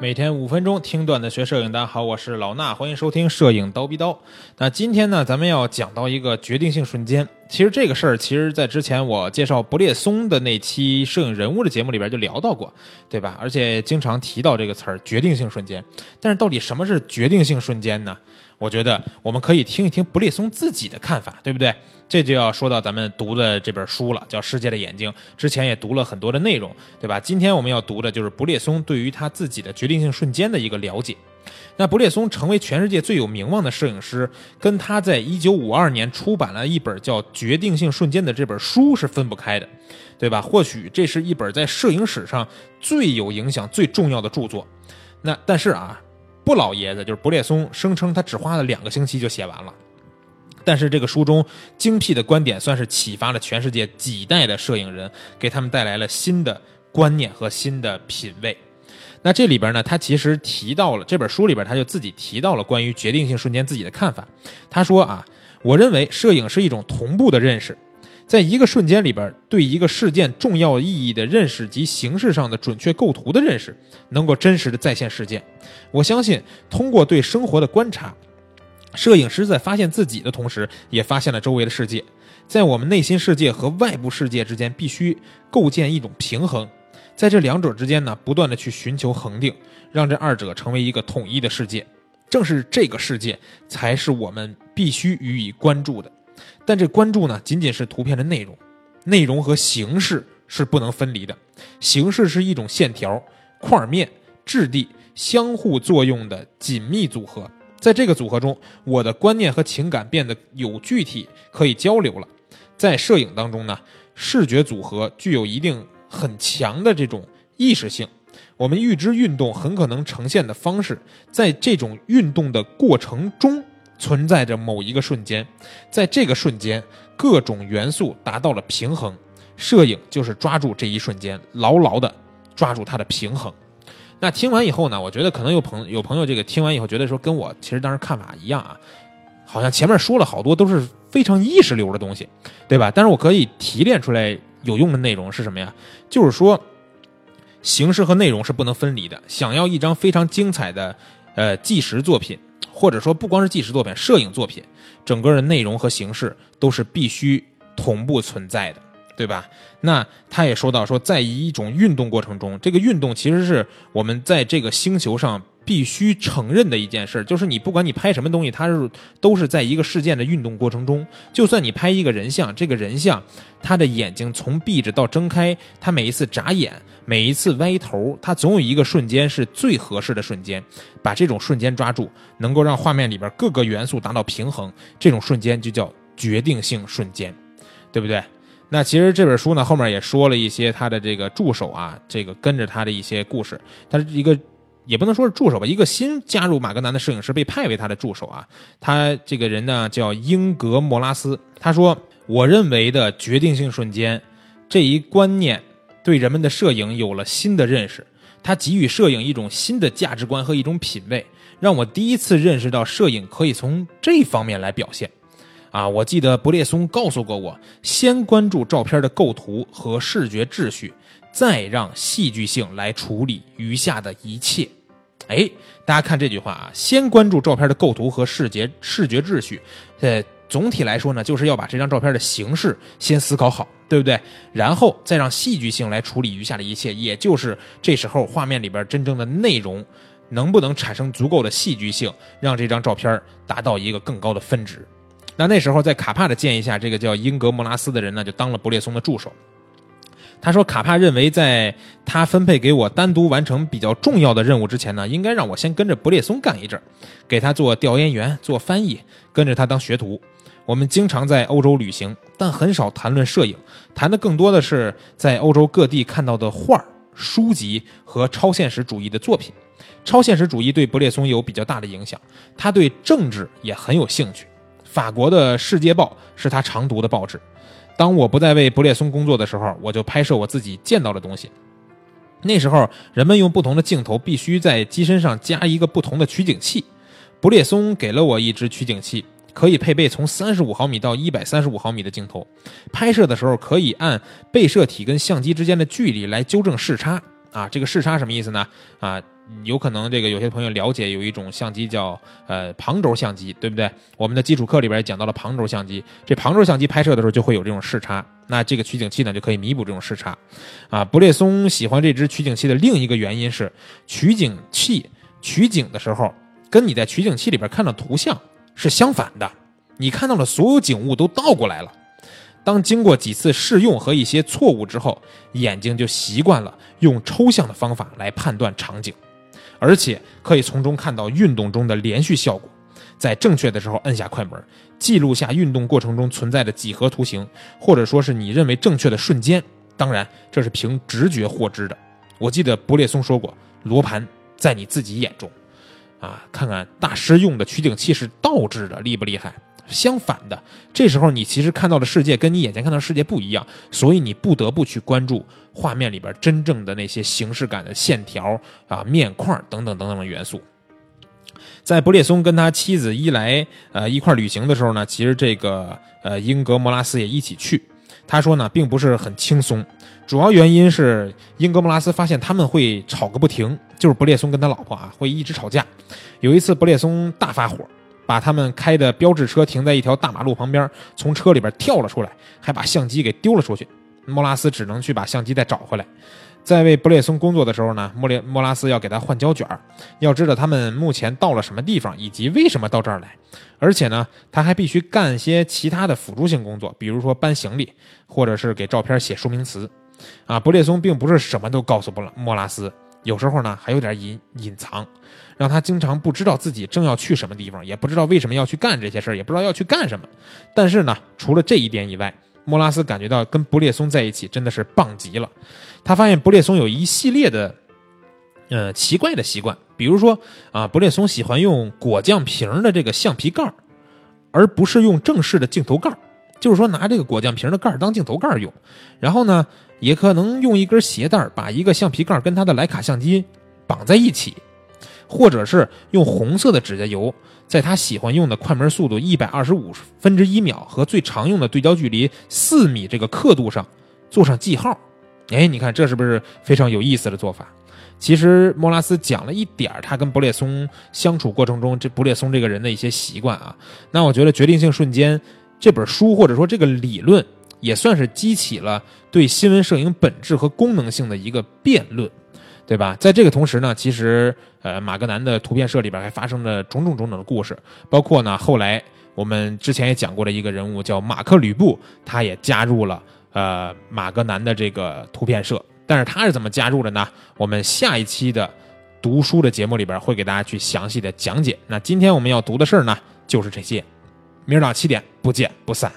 每天五分钟听段子学摄影，大家好，我是老衲，欢迎收听摄影刀逼刀。那今天呢，咱们要讲到一个决定性瞬间。其实这个事儿，其实在之前我介绍不列松的那期摄影人物的节目里边就聊到过，对吧？而且经常提到这个词儿“决定性瞬间”。但是到底什么是决定性瞬间呢？我觉得我们可以听一听布列松自己的看法，对不对？这就要说到咱们读的这本书了，叫《世界的眼睛》。之前也读了很多的内容，对吧？今天我们要读的就是布列松对于他自己的决定性瞬间的一个了解。那布列松成为全世界最有名望的摄影师，跟他在一九五二年出版了一本叫《决定性瞬间》的这本书是分不开的，对吧？或许这是一本在摄影史上最有影响、最重要的著作。那但是啊，布老爷子就是布列松声称他只花了两个星期就写完了。但是这个书中精辟的观点，算是启发了全世界几代的摄影人，给他们带来了新的观念和新的品味。那这里边呢，他其实提到了这本书里边，他就自己提到了关于决定性瞬间自己的看法。他说啊，我认为摄影是一种同步的认识，在一个瞬间里边，对一个事件重要意义的认识及形式上的准确构图的认识，能够真实的再现事件。我相信，通过对生活的观察。摄影师在发现自己的同时，也发现了周围的世界。在我们内心世界和外部世界之间，必须构建一种平衡。在这两者之间呢，不断的去寻求恒定，让这二者成为一个统一的世界。正是这个世界，才是我们必须予以关注的。但这关注呢，仅仅是图片的内容，内容和形式是不能分离的。形式是一种线条、块面、质地相互作用的紧密组合。在这个组合中，我的观念和情感变得有具体可以交流了。在摄影当中呢，视觉组合具有一定很强的这种意识性。我们预知运动很可能呈现的方式，在这种运动的过程中存在着某一个瞬间，在这个瞬间，各种元素达到了平衡。摄影就是抓住这一瞬间，牢牢的抓住它的平衡。那听完以后呢？我觉得可能有朋有朋友这个听完以后觉得说跟我其实当时看法一样啊，好像前面说了好多都是非常意识流的东西，对吧？但是我可以提炼出来有用的内容是什么呀？就是说，形式和内容是不能分离的。想要一张非常精彩的呃纪实作品，或者说不光是纪实作品，摄影作品，整个的内容和形式都是必须同步存在的。对吧？那他也说到说，在一种运动过程中，这个运动其实是我们在这个星球上必须承认的一件事，就是你不管你拍什么东西，它是都是在一个事件的运动过程中。就算你拍一个人像，这个人像他的眼睛从闭着到睁开，他每一次眨眼，每一次歪头，他总有一个瞬间是最合适的瞬间，把这种瞬间抓住，能够让画面里边各个元素达到平衡，这种瞬间就叫决定性瞬间，对不对？那其实这本书呢，后面也说了一些他的这个助手啊，这个跟着他的一些故事。他是一个，也不能说是助手吧，一个新加入马格南的摄影师被派为他的助手啊。他这个人呢叫英格莫拉斯。他说：“我认为的决定性瞬间这一观念，对人们的摄影有了新的认识。他给予摄影一种新的价值观和一种品味，让我第一次认识到摄影可以从这方面来表现。”啊，我记得布列松告诉过我，先关注照片的构图和视觉秩序，再让戏剧性来处理余下的一切。哎，大家看这句话啊，先关注照片的构图和视觉视觉秩序。呃，总体来说呢，就是要把这张照片的形式先思考好，对不对？然后再让戏剧性来处理余下的一切，也就是这时候画面里边真正的内容能不能产生足够的戏剧性，让这张照片达到一个更高的分值。那那时候，在卡帕的建议下，这个叫英格莫拉斯的人呢，就当了布列松的助手。他说，卡帕认为，在他分配给我单独完成比较重要的任务之前呢，应该让我先跟着布列松干一阵，给他做调研员、做翻译，跟着他当学徒。我们经常在欧洲旅行，但很少谈论摄影，谈的更多的是在欧洲各地看到的画、书籍和超现实主义的作品。超现实主义对布列松有比较大的影响，他对政治也很有兴趣。法国的《世界报》是他常读的报纸。当我不再为布列松工作的时候，我就拍摄我自己见到的东西。那时候，人们用不同的镜头必须在机身上加一个不同的取景器。布列松给了我一支取景器，可以配备从三十五毫米到一百三十五毫米的镜头。拍摄的时候可以按被摄体跟相机之间的距离来纠正视差。啊，这个视差什么意思呢？啊，有可能这个有些朋友了解有一种相机叫呃旁轴相机，对不对？我们的基础课里边也讲到了旁轴相机，这旁轴相机拍摄的时候就会有这种视差，那这个取景器呢就可以弥补这种视差。啊，布列松喜欢这支取景器的另一个原因是，取景器取景的时候跟你在取景器里边看到图像是相反的，你看到的所有景物都倒过来了。当经过几次试用和一些错误之后，眼睛就习惯了用抽象的方法来判断场景，而且可以从中看到运动中的连续效果。在正确的时候摁下快门，记录下运动过程中存在的几何图形，或者说是你认为正确的瞬间。当然，这是凭直觉获知的。我记得布列松说过：“罗盘在你自己眼中。”啊，看看大师用的取景器是倒置的，厉不厉害？相反的，这时候你其实看到的世界跟你眼前看到的世界不一样，所以你不得不去关注画面里边真正的那些形式感的线条啊、面块等等等等的元素。在布列松跟他妻子伊莱呃一块旅行的时候呢，其实这个呃英格莫拉斯也一起去。他说呢，并不是很轻松，主要原因是英格莫拉斯发现他们会吵个不停，就是布列松跟他老婆啊会一直吵架。有一次布列松大发火。把他们开的标志车停在一条大马路旁边，从车里边跳了出来，还把相机给丢了出去。莫拉斯只能去把相机再找回来。在为布列松工作的时候呢，莫列莫拉斯要给他换胶卷要知道他们目前到了什么地方，以及为什么到这儿来。而且呢，他还必须干些其他的辅助性工作，比如说搬行李，或者是给照片写说明词。啊，布列松并不是什么都告诉不了莫拉斯。有时候呢，还有点隐隐藏，让他经常不知道自己正要去什么地方，也不知道为什么要去干这些事，也不知道要去干什么。但是呢，除了这一点以外，莫拉斯感觉到跟布列松在一起真的是棒极了。他发现布列松有一系列的，呃，奇怪的习惯，比如说啊，布列松喜欢用果酱瓶的这个橡皮盖而不是用正式的镜头盖就是说拿这个果酱瓶的盖当镜头盖用。然后呢？也可能用一根鞋带把一个橡皮盖跟他的徕卡相机绑在一起，或者是用红色的指甲油在他喜欢用的快门速度一百二十五分之一秒和最常用的对焦距离四米这个刻度上做上记号。哎，你看这是不是非常有意思的做法？其实莫拉斯讲了一点他跟布列松相处过程中这布列松这个人的一些习惯啊。那我觉得《决定性瞬间》这本书或者说这个理论。也算是激起了对新闻摄影本质和功能性的一个辩论，对吧？在这个同时呢，其实呃，马格南的图片社里边还发生了种种种种的故事，包括呢，后来我们之前也讲过的一个人物叫马克吕布，他也加入了呃马格南的这个图片社。但是他是怎么加入的呢？我们下一期的读书的节目里边会给大家去详细的讲解。那今天我们要读的事儿呢，就是这些。明儿早七点不见不散。